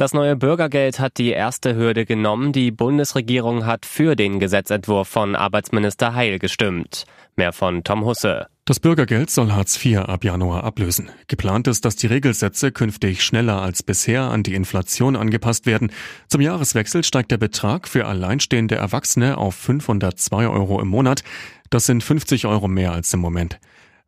Das neue Bürgergeld hat die erste Hürde genommen. Die Bundesregierung hat für den Gesetzentwurf von Arbeitsminister Heil gestimmt. Mehr von Tom Husse. Das Bürgergeld soll Hartz IV ab Januar ablösen. Geplant ist, dass die Regelsätze künftig schneller als bisher an die Inflation angepasst werden. Zum Jahreswechsel steigt der Betrag für alleinstehende Erwachsene auf 502 Euro im Monat. Das sind 50 Euro mehr als im Moment.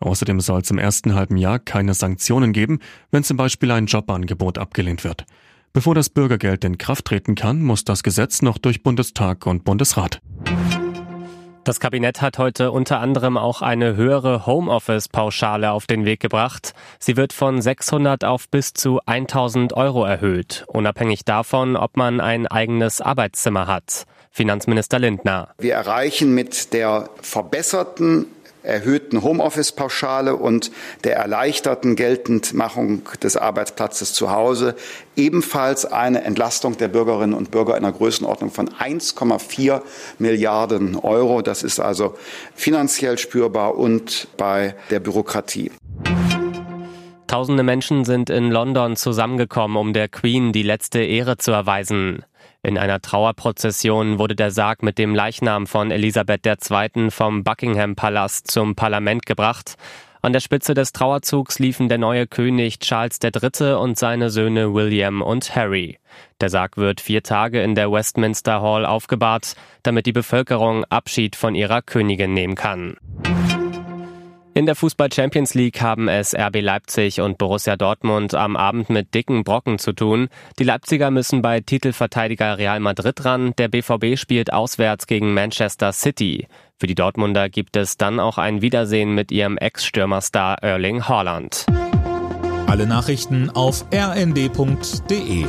Außerdem soll es im ersten halben Jahr keine Sanktionen geben, wenn zum Beispiel ein Jobangebot abgelehnt wird. Bevor das Bürgergeld in Kraft treten kann, muss das Gesetz noch durch Bundestag und Bundesrat. Das Kabinett hat heute unter anderem auch eine höhere Homeoffice-Pauschale auf den Weg gebracht. Sie wird von 600 auf bis zu 1000 Euro erhöht, unabhängig davon, ob man ein eigenes Arbeitszimmer hat. Finanzminister Lindner. Wir erreichen mit der verbesserten erhöhten Homeoffice-Pauschale und der erleichterten Geltendmachung des Arbeitsplatzes zu Hause ebenfalls eine Entlastung der Bürgerinnen und Bürger in einer Größenordnung von 1,4 Milliarden Euro. Das ist also finanziell spürbar und bei der Bürokratie. Tausende Menschen sind in London zusammengekommen, um der Queen die letzte Ehre zu erweisen. In einer Trauerprozession wurde der Sarg mit dem Leichnam von Elisabeth II. vom Buckingham Palast zum Parlament gebracht. An der Spitze des Trauerzugs liefen der neue König Charles III. und seine Söhne William und Harry. Der Sarg wird vier Tage in der Westminster Hall aufgebahrt, damit die Bevölkerung Abschied von ihrer Königin nehmen kann. In der Fußball Champions League haben es RB Leipzig und Borussia Dortmund am Abend mit dicken Brocken zu tun. Die Leipziger müssen bei Titelverteidiger Real Madrid ran. Der BVB spielt auswärts gegen Manchester City. Für die Dortmunder gibt es dann auch ein Wiedersehen mit ihrem Ex-Stürmerstar Erling Haaland. Alle Nachrichten auf rnd.de